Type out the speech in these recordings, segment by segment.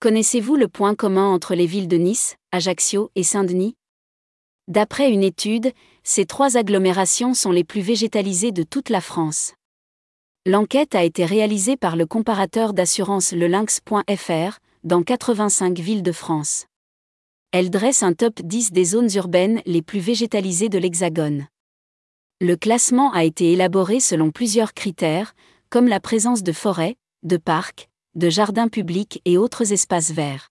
Connaissez-vous le point commun entre les villes de Nice, Ajaccio et Saint-Denis? D'après une étude, ces trois agglomérations sont les plus végétalisées de toute la France. L'enquête a été réalisée par le comparateur d'assurance lelinx.fr, dans 85 villes de France. Elle dresse un top 10 des zones urbaines les plus végétalisées de l'Hexagone. Le classement a été élaboré selon plusieurs critères, comme la présence de forêts, de parcs, de jardins publics et autres espaces verts.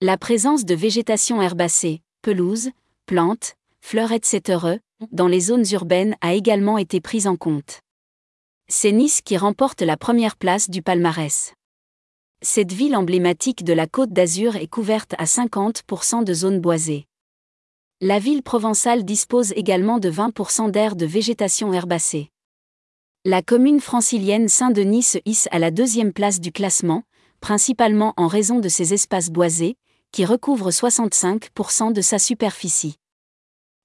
La présence de végétation herbacée, pelouse, plantes, fleurs etc. dans les zones urbaines a également été prise en compte. C'est Nice qui remporte la première place du palmarès. Cette ville emblématique de la côte d'Azur est couverte à 50% de zones boisées. La ville provençale dispose également de 20% d'aires de végétation herbacée. La commune francilienne Saint-Denis se hisse à la deuxième place du classement, principalement en raison de ses espaces boisés, qui recouvrent 65% de sa superficie.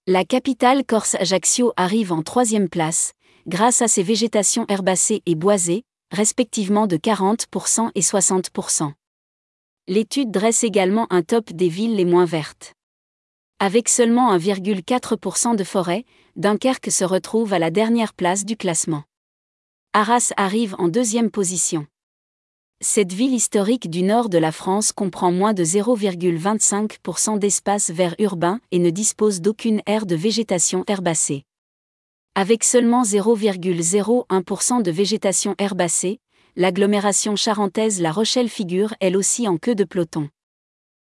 La capitale corse Ajaccio arrive en troisième place, grâce à ses végétations herbacées et boisées, respectivement de 40% et 60%. L'étude dresse également un top des villes les moins vertes. Avec seulement 1,4% de forêt, Dunkerque se retrouve à la dernière place du classement. Arras arrive en deuxième position. Cette ville historique du nord de la France comprend moins de 0,25% d'espace vert urbain et ne dispose d'aucune aire de végétation herbacée. Avec seulement 0,01% de végétation herbacée, l'agglomération charentaise La Rochelle figure elle aussi en queue de peloton.